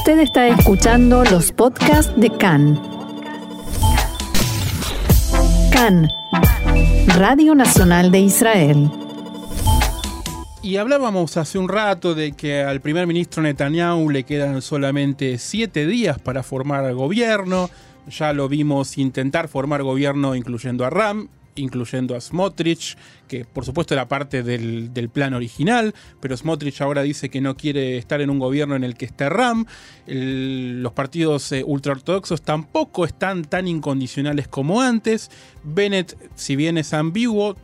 Usted está escuchando los podcasts de CAN. CAN, Radio Nacional de Israel. Y hablábamos hace un rato de que al primer ministro Netanyahu le quedan solamente siete días para formar gobierno. Ya lo vimos intentar formar gobierno incluyendo a Ram, incluyendo a Smotrich, que por supuesto era parte del, plan original, pero Smotrich ahora dice que no quiere estar en un gobierno en el que esté Ram. los partidos eh, ultraortodoxos tampoco están tan incondicionales como antes. Bennett, si bien es ambiguo,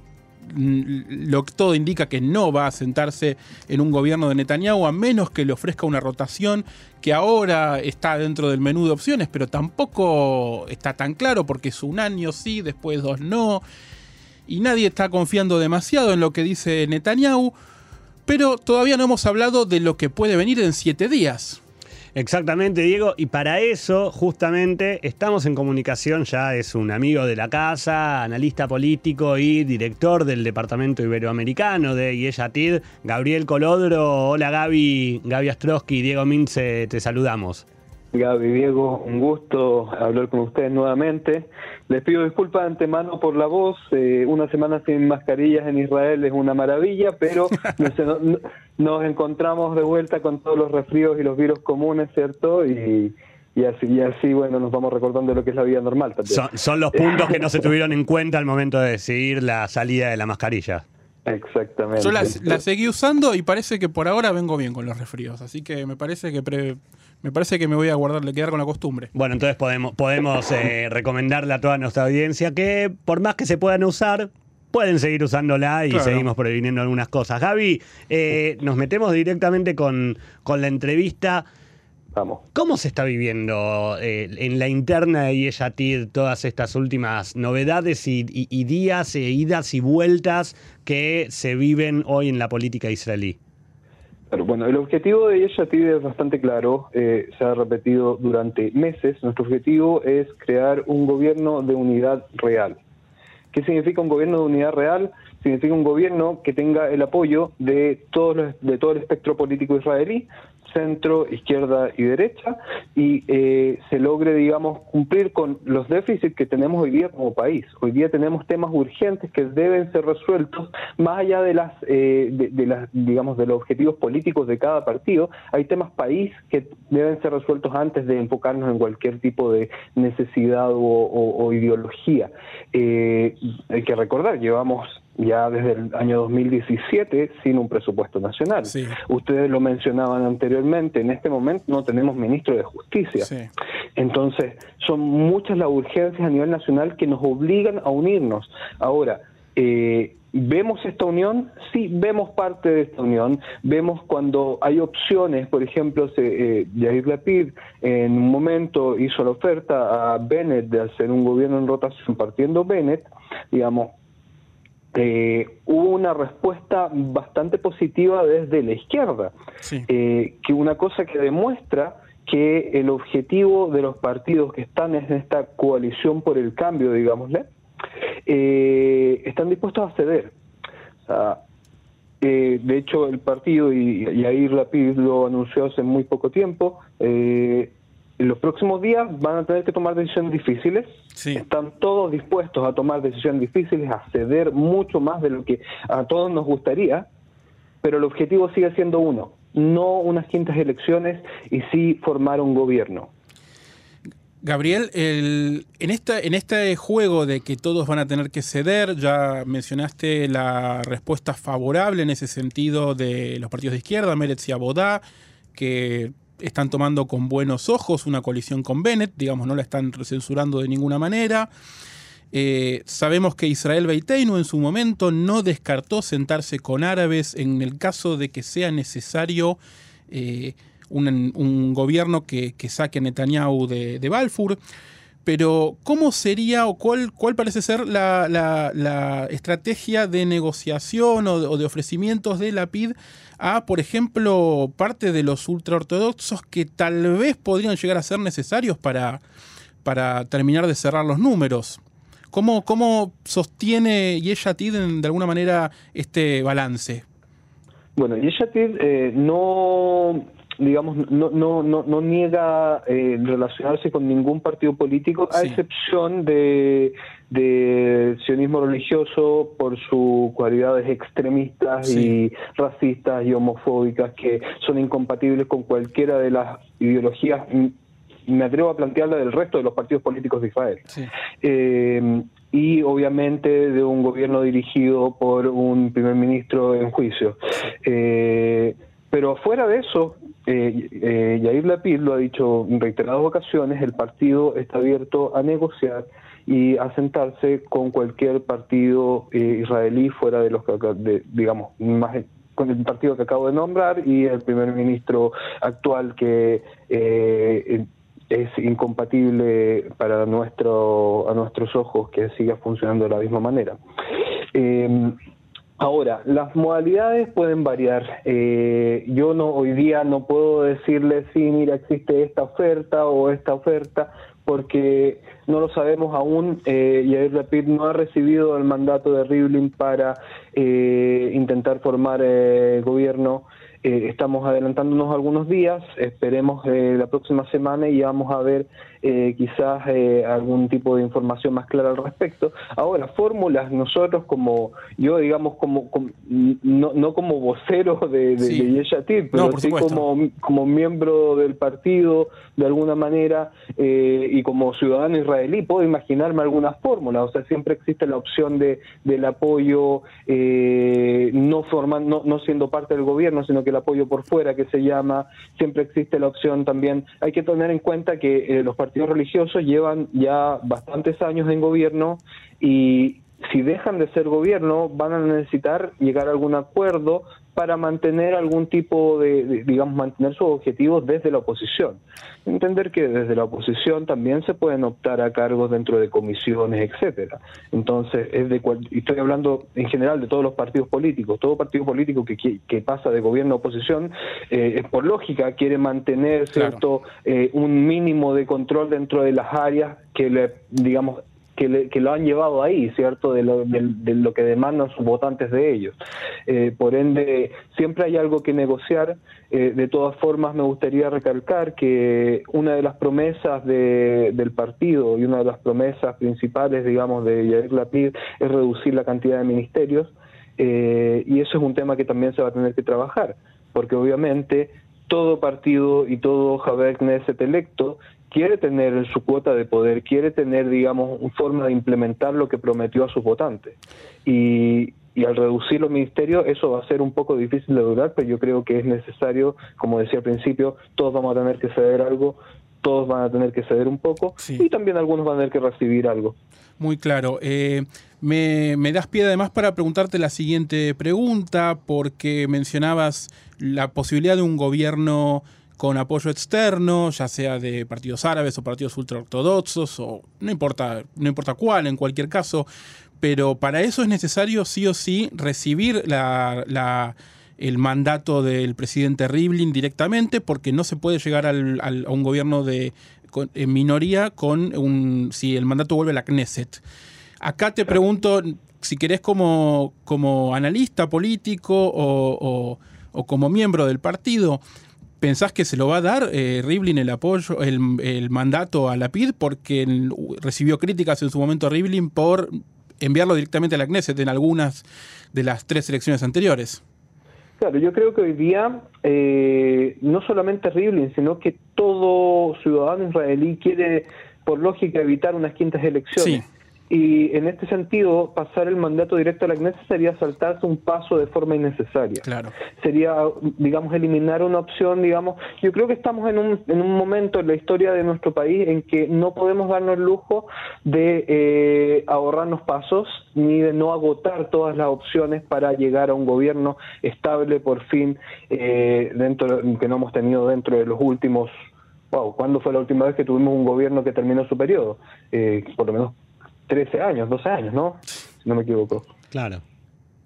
lo que todo indica que no va a sentarse en un gobierno de Netanyahu a menos que le ofrezca una rotación que ahora está dentro del menú de opciones, pero tampoco está tan claro porque es un año sí, después dos no, y nadie está confiando demasiado en lo que dice Netanyahu, pero todavía no hemos hablado de lo que puede venir en siete días. Exactamente, Diego. Y para eso, justamente, estamos en comunicación. Ya es un amigo de la casa, analista político y director del Departamento Iberoamericano de Yeshatid, Gabriel Colodro. Hola, Gaby. Gaby Astrosky, Diego Mince, te saludamos. Gaby, Diego, un gusto hablar con ustedes nuevamente. Les pido disculpas de antemano por la voz. Eh, una semana sin mascarillas en Israel es una maravilla, pero nos, encontramos de vuelta con todos los resfríos y los virus comunes, ¿cierto? Y, así, así, bueno, nos vamos recordando lo que es la vida normal también. Son, los puntos que no se tuvieron en cuenta al momento de decidir la salida de la mascarilla. Exactamente. Yo la, seguí usando y parece que por ahora vengo bien con los resfríos, así que me parece que me parece que me voy a guardar, quedar con la costumbre. Bueno, entonces podemos, podemos eh, recomendarle a toda nuestra audiencia que por más que se puedan usar, pueden seguir usándola y seguimos previniendo algunas cosas. Gaby, eh, nos metemos directamente con, con la entrevista. ¿Cómo se está viviendo eh, en la interna de Yeshatid todas estas últimas novedades y, días, e idas y vueltas que se viven hoy en la política israelí? bueno, el objetivo de Yeshatid es bastante claro, eh, se ha repetido durante meses. Nuestro objetivo es crear un gobierno de unidad real. ¿Qué significa un gobierno de unidad real? Significa un gobierno que tenga el apoyo de, todos de todo el espectro político israelí, centro, izquierda y derecha, y eh, se logre, digamos, cumplir con los déficits que tenemos hoy día como país. Hoy día tenemos temas urgentes que deben ser resueltos, más allá de las, eh, de, las, digamos, de los objetivos políticos de cada partido. Hay temas país que deben ser resueltos antes de enfocarnos en cualquier tipo de necesidad o, ideología. Eh, hay que recordar, llevamos ya desde el año 2017 sin un presupuesto nacional. Ustedes lo mencionaban anteriormente, en este momento no tenemos ministro de Justicia. Entonces, son muchas las urgencias a nivel nacional que nos obligan a unirnos. Ahora, eh, ¿Vemos esta unión? Sí, vemos parte de esta unión. Vemos cuando hay opciones, por ejemplo, se, eh, Yair Lapid en un momento hizo la oferta a Bennett de hacer un gobierno en rotación partiendo Bennett, digamos, eh, hubo una respuesta bastante positiva desde la izquierda, eh, que una cosa que demuestra que el objetivo de los partidos que están en esta coalición por el cambio, digámosle, eh, están dispuestos a ceder. de hecho, el partido, y, y ahí Rapid lo anunció hace muy poco tiempo, en los próximos días van a tener que tomar decisiones difíciles. Están todos dispuestos a tomar decisiones difíciles, a ceder mucho más de lo que a todos nos gustaría, pero el objetivo sigue siendo uno, no unas quintas elecciones y sí formar un gobierno. Gabriel, en, esta, en este juego de que todos van a tener que ceder, ya mencionaste la respuesta favorable en ese sentido de los partidos de izquierda, Meretz y Abodá, que están tomando con buenos ojos una coalición con Bennett, digamos, no la están censurando de ninguna manera. Eh, sabemos que Israel Beiteinu en su momento no descartó sentarse con árabes en el caso de que sea necesario eh, un, gobierno que, saque a Netanyahu de, de, Balfour. Pero, ¿cómo sería o cuál, cuál parece ser la, estrategia de negociación o de, ofrecimientos de la PID a, por ejemplo, parte de los ultraortodoxos que tal vez podrían llegar a ser necesarios para, para terminar de cerrar los números. ¿Cómo, cómo sostiene Yeshatid de alguna manera este balance? Bueno, Yeshatid eh, no, digamos, no, no, no, no niega eh, relacionarse con ningún partido político, a excepción de, de sionismo religioso por sus cualidades extremistas y racistas y homofóbicas que son incompatibles con cualquiera de las ideologías. Me atrevo a plantearla del resto de los partidos políticos de Israel. Eh, y obviamente de un gobierno dirigido por un primer ministro en juicio. Eh, pero fuera de eso, eh, eh, Yair Lapid lo ha dicho en reiteradas ocasiones, el partido está abierto a negociar y a sentarse con cualquier partido eh, israelí fuera de los que, digamos, más con el partido que acabo de nombrar y el primer ministro actual que eh, es incompatible para nuestro a nuestros ojos que siga funcionando de la misma manera. Ahora, las modalidades pueden variar. Eh, yo no hoy día no puedo decirle sí, mira, existe esta oferta o esta oferta, porque no lo sabemos aún. Eh, Yair Rapid no ha recibido el mandato de Rivlin para eh, intentar formar eh, gobierno eh, estamos adelantándonos algunos días, esperemos eh, la próxima semana y vamos a ver eh, quizás algún tipo de información más clara al respecto. Ahora, fórmulas, nosotros como, yo digamos, como, no, no, como vocero de, de, sí. pero sí como, como miembro del partido, de alguna manera, y como ciudadano israelí, puedo imaginarme algunas fórmulas, o sea, siempre existe la opción de, del apoyo no, formando, no, no siendo parte del gobierno, sino que apoyo por fuera que se llama, siempre existe la opción también. Hay que tener en cuenta que eh, los partidos religiosos llevan ya bastantes años en gobierno y si dejan de ser gobierno van a necesitar llegar a algún acuerdo para mantener algún tipo de, digamos, mantener sus objetivos desde la oposición. Entender que desde la oposición también se pueden optar a cargos dentro de comisiones, etcétera. Entonces, es de estoy hablando en general de todos los partidos políticos. Todo partido político que, que pasa de gobierno a oposición, eh, por lógica, quiere mantener, ¿cierto?, eh, un mínimo de control dentro de las áreas que le, digamos, que, lo han llevado ahí, ¿cierto? De lo, de, lo, que demandan sus votantes de ellos. Eh, por ende, siempre hay algo que negociar. Eh, de todas formas, me gustaría recalcar que una de las promesas del partido y una de las promesas principales, digamos, de Yair Lapid es reducir la cantidad de ministerios. Eh, y eso es un tema que también se va a tener que trabajar, porque obviamente todo partido y todo Javier Knesset electo quiere tener su cuota de poder, quiere tener, digamos, una forma de implementar lo que prometió a sus votantes. Y, y al reducir los ministerios eso va a ser un poco difícil de lograr, pero yo creo que es necesario, como decía al principio, todos vamos a tener que ceder algo, todos van a tener que ceder un poco y también algunos van a tener que recibir algo. Muy claro. Eh, me, me, das pie además para preguntarte la siguiente pregunta, porque mencionabas la posibilidad de un gobierno con apoyo externo, ya sea de partidos árabes o partidos ultraortodoxos, o no importa, no importa cuál, en cualquier caso, pero para eso es necesario sí o sí recibir la, el mandato del presidente Rivlin directamente, porque no se puede llegar al, a un gobierno de en minoría con un si el mandato vuelve a la Knesset. Acá te pregunto si querés como, como analista político o, o como miembro del partido, ¿Pensás que se lo va a dar eh, Rivlin el apoyo, el, mandato a la PID? Porque recibió críticas en su momento a Rivlin por enviarlo directamente a la Knesset en algunas de las tres elecciones anteriores. Claro, yo creo que hoy día eh, no solamente Rivlin, sino que todo ciudadano israelí quiere, por lógica, evitar unas quintas elecciones. Sí. Y en este sentido, pasar el mandato directo a la Knesset sería saltarse un paso de forma innecesaria. Claro. Sería, digamos, eliminar una opción, digamos. Yo creo que estamos en un, en un momento en la historia de nuestro país en que no podemos darnos el lujo de eh, ahorrarnos pasos ni de no agotar todas las opciones para llegar a un gobierno estable por fin, eh, dentro que no hemos tenido dentro de los últimos Wow, ¿cuándo fue la última vez que tuvimos un gobierno que terminó su periodo? Eh, por lo menos 13 años, 12 años, ¿no? Si no me equivoco. Claro.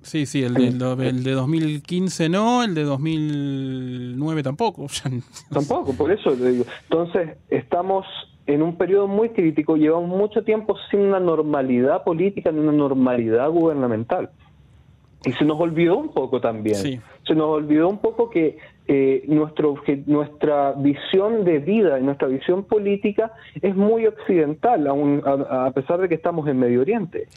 Sí, sí, el de, el de 2015 no, el de 2009 tampoco. tampoco, por eso te digo. Entonces, estamos en un periodo muy crítico, llevamos mucho tiempo sin una normalidad política, ni una normalidad gubernamental. Y se nos olvidó un poco también. Se nos olvidó un poco que eh, nuestro, nuestra visión de vida y nuestra visión política es muy occidental, aun, a, pesar de que estamos en Medio Oriente.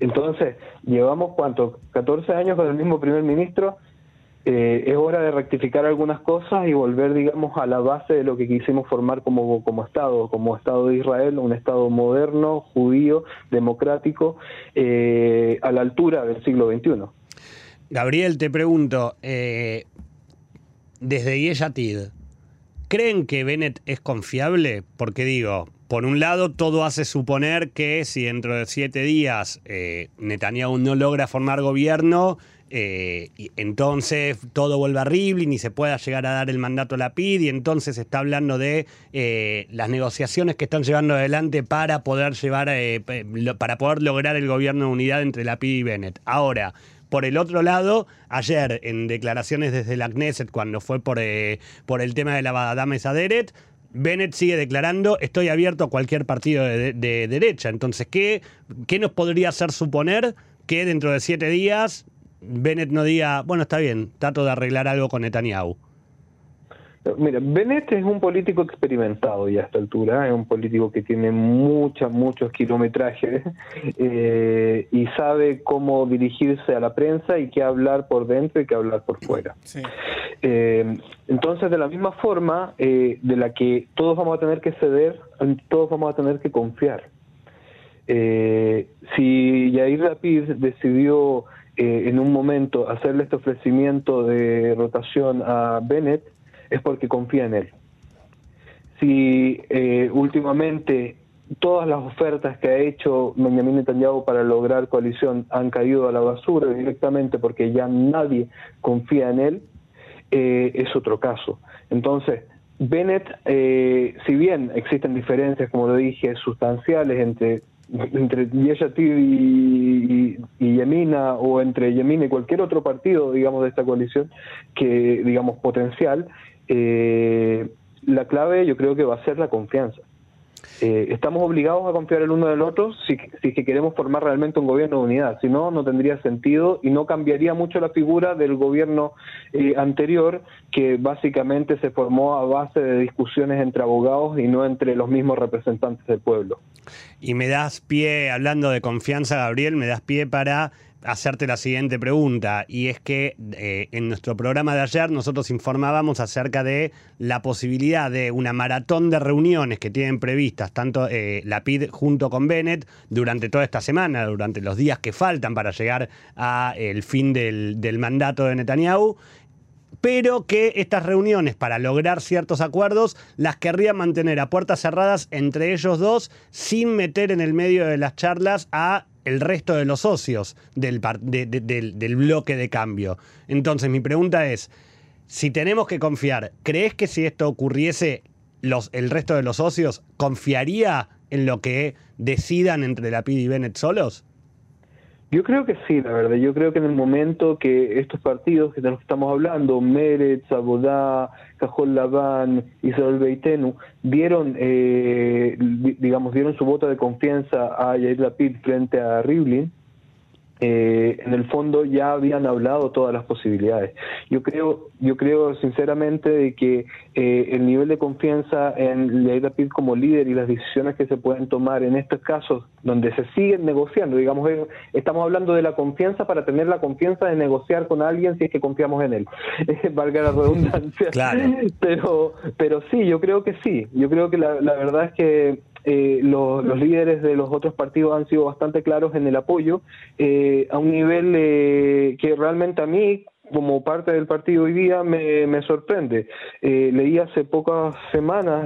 Entonces, llevamos cuánto, 14 años con el mismo primer ministro, eh, es hora de rectificar algunas cosas y volver, digamos, a la base de lo que quisimos formar como, como Estado, como Estado de Israel, un Estado moderno, judío, democrático, eh, a la altura del siglo XXI. Gabriel, te pregunto, eh, desde Yeshatid, ¿creen que Bennett es confiable? Porque digo, por un lado, todo hace suponer que si dentro de siete días Netanyahu no logra formar gobierno, eh, entonces todo vuelve a Rivlin y se pueda llegar a dar el mandato a la PID y entonces se está hablando de eh, las negociaciones que están llevando adelante para poder llevar eh, para poder lograr el gobierno de unidad entre la PID y Bennett. Ahora, por el otro lado, ayer en declaraciones desde la Knesset cuando fue por, por el tema de la Badame Saderet, Bennett sigue declarando, estoy abierto a cualquier partido de, de derecha. Entonces, ¿qué, ¿qué nos podría hacer suponer que dentro de siete días Bennett no diga, bueno, está bien, trato de arreglar algo con Netanyahu? Mira, Bennett es un político experimentado ya a esta altura, es un político que tiene muchos, muchos kilometrajes eh, y sabe cómo dirigirse a la prensa y qué hablar por dentro y qué hablar por fuera. Eh, entonces, de la misma forma eh, de la que todos vamos a tener que ceder, todos vamos a tener que confiar. si Yair Rapid decidió eh, en un momento hacerle este ofrecimiento de rotación a Bennett es porque confía en él. Si eh, últimamente todas las ofertas que ha hecho Benjamin Netanyahu para lograr coalición han caído a la basura directamente porque ya nadie confía en él, eh, es otro caso. Entonces, Bennett, si bien existen diferencias, como lo dije, sustanciales entre entre Yeshatid y, y, Yemina o entre Yemina y cualquier otro partido, digamos, de esta coalición que, digamos, potencial, eh, la clave yo creo que va a ser la confianza. Eh, estamos obligados a confiar el uno del otro si, si que queremos formar realmente un gobierno de unidad. Si no, no tendría sentido y no cambiaría mucho la figura del gobierno eh, anterior, que básicamente se formó a base de discusiones entre abogados y no entre los mismos representantes del pueblo. Y me das pie, hablando de confianza, Gabriel, me das pie para hacerte la siguiente pregunta, y es que eh, en nuestro programa de ayer nosotros informábamos acerca de la posibilidad de una maratón de reuniones que tienen previstas tanto eh, la PID junto con Bennett durante toda esta semana, durante los días que faltan para llegar al fin del, del mandato de Netanyahu pero que estas reuniones para lograr ciertos acuerdos las querrían mantener a puertas cerradas entre ellos dos sin meter en el medio de las charlas a el resto de los socios del, del, bloque de cambio. Entonces mi pregunta es, si tenemos que confiar, ¿crees que si esto ocurriese los, el resto de los socios confiaría en lo que decidan entre la PID y Bennett solos? Yo creo que sí, la verdad. Yo creo que en el momento que estos partidos que de los que estamos hablando, Meretz, Abodá, Cajol Labán, Israel Beitenu, dieron, eh, digamos, dieron su voto de confianza a Yair Lapid frente a Rivlin, eh, en el fondo ya habían hablado todas las posibilidades. Yo creo, yo creo sinceramente de que eh, el nivel de confianza en Leida Pid como líder y las decisiones que se pueden tomar en estos casos donde se siguen negociando, digamos, eh, estamos hablando de la confianza para tener la confianza de negociar con alguien si es que confiamos en él, valga la redundancia. Pero, pero sí, yo creo que sí. Yo creo que la, la verdad es que eh, los, líderes de los otros partidos han sido bastante claros en el apoyo, eh, a un nivel eh, que realmente a mí, como parte del partido hoy día, me, me sorprende. leí hace pocas semanas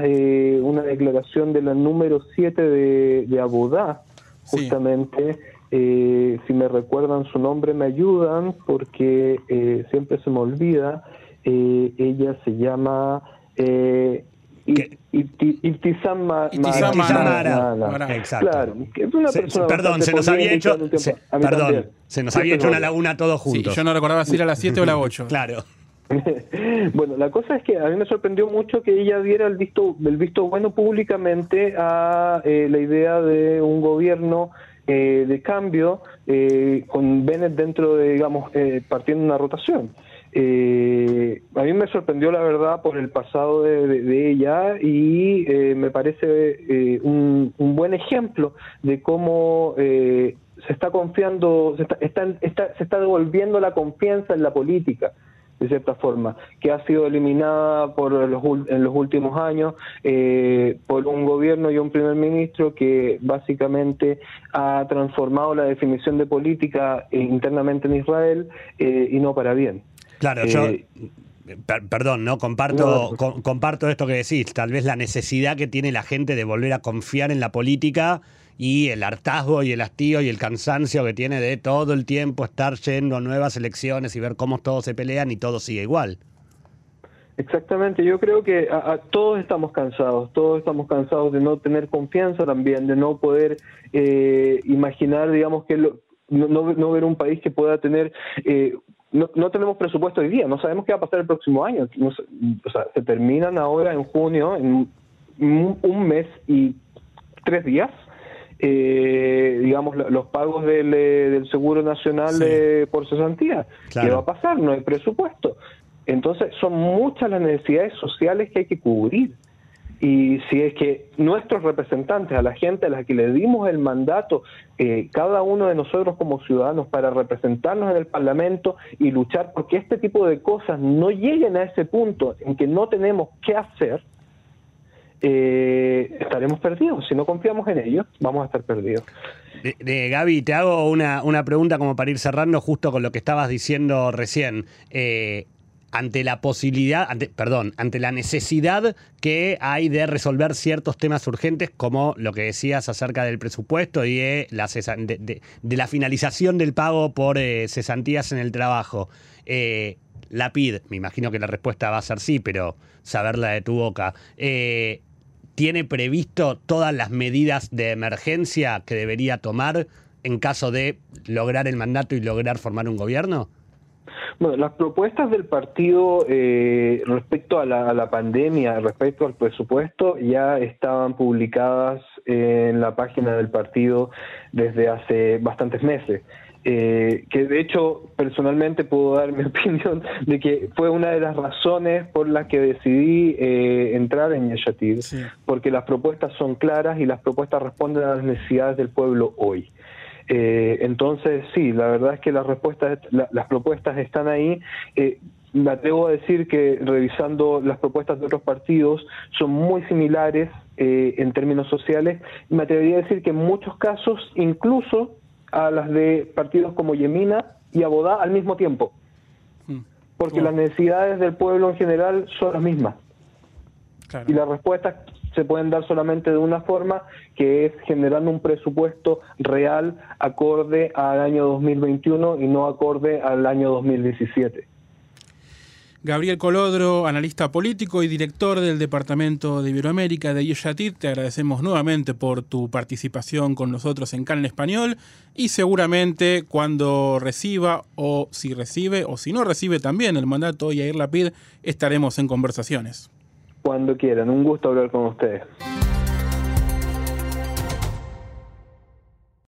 una declaración de la número 7 de, de Abodá, justamente. si me recuerdan su nombre me ayudan porque siempre se me olvida. ella se llama Ibtizam Mara. Exacto. Claro, es una persona perdón, se nos había hecho, perdón, se nos había hecho una laguna todos juntos. yo no recordaba si era la 7 o la 8. Claro. bueno, la cosa es que a mí me sorprendió mucho que ella diera el visto, el visto bueno públicamente a eh, la idea de un gobierno eh, de cambio eh, con Bennett dentro de, digamos, partiendo una rotación. Eh, a mí me sorprendió la verdad por el pasado de, ella y eh, me parece eh, un, buen ejemplo de cómo se está confiando, se está, se está devolviendo la confianza en la política de cierta forma, que ha sido eliminada por los, en los últimos años por un gobierno y un primer ministro que básicamente ha transformado la definición de política internamente en Israel y no para bien. Claro, yo eh, perdón, ¿no? Comparto, comparto esto que decís, tal vez la necesidad que tiene la gente de volver a confiar en la política y el hartazgo y el hastío y el cansancio que tiene de todo el tiempo estar yendo a nuevas elecciones y ver cómo todos se pelean y todo sigue igual. Exactamente, yo creo que todos estamos cansados, todos estamos cansados de no tener confianza también, de no poder eh, imaginar, digamos, que no, no, ver un país que pueda tener eh, no, no tenemos presupuesto hoy día, no sabemos qué va a pasar el próximo año. o sea, se terminan ahora en junio, en un, mes y tres días, eh, digamos, los pagos del, eh, del Seguro Nacional por cesantía. ¿Qué va a pasar? No hay presupuesto. Entonces, son muchas las necesidades sociales que hay que cubrir. Y si es que nuestros representantes, a la gente a la que le dimos el mandato, eh, cada uno de nosotros como ciudadanos, para representarnos en el Parlamento y luchar porque este tipo de cosas no lleguen a ese punto en que no tenemos qué hacer, eh, estaremos perdidos. Si no confiamos en ellos, vamos a estar perdidos. De, Gaby, te hago una, una, pregunta como para ir cerrando justo con lo que estabas diciendo recién. Eh, ante la posibilidad, perdón, ante la necesidad que hay de resolver ciertos temas urgentes, como lo que decías acerca del presupuesto y de la, de, la finalización del pago por eh, cesantías en el trabajo. Eh, la PID, me imagino que la respuesta va a ser sí, pero saberla de tu boca. Eh, ¿Tiene previsto todas las medidas de emergencia que debería tomar en caso de lograr el mandato y lograr formar un gobierno? Bueno, las propuestas del partido eh, respecto a la, pandemia, respecto al presupuesto, ya estaban publicadas en la página del partido desde hace bastantes meses. Eh, que de hecho personalmente puedo dar mi opinión de que fue una de las razones por las que decidí eh, entrar en Yeshatir, porque las propuestas son claras y las propuestas responden a las necesidades del pueblo hoy. Eh, entonces, sí, la verdad es que las respuestas, las propuestas están ahí. Eh, me atrevo a decir que revisando las propuestas de otros partidos son muy similares eh, en términos sociales. Me atrevería a decir que en muchos casos, incluso a las de partidos como Yemina y Abodá al mismo tiempo. Hmm. Porque las necesidades del pueblo en general son las mismas. Y las respuestas se pueden dar solamente de una forma, que es generando un presupuesto real acorde al año 2021 y no acorde al año 2017. Gabriel Colodro, analista político y director del Departamento de Iberoamérica de Yeshatit, te agradecemos nuevamente por tu participación con nosotros en Canal Español y seguramente cuando reciba o si recibe o si no recibe también el mandato Yair Lapid estaremos en conversaciones cuando quieran. Un gusto hablar con ustedes.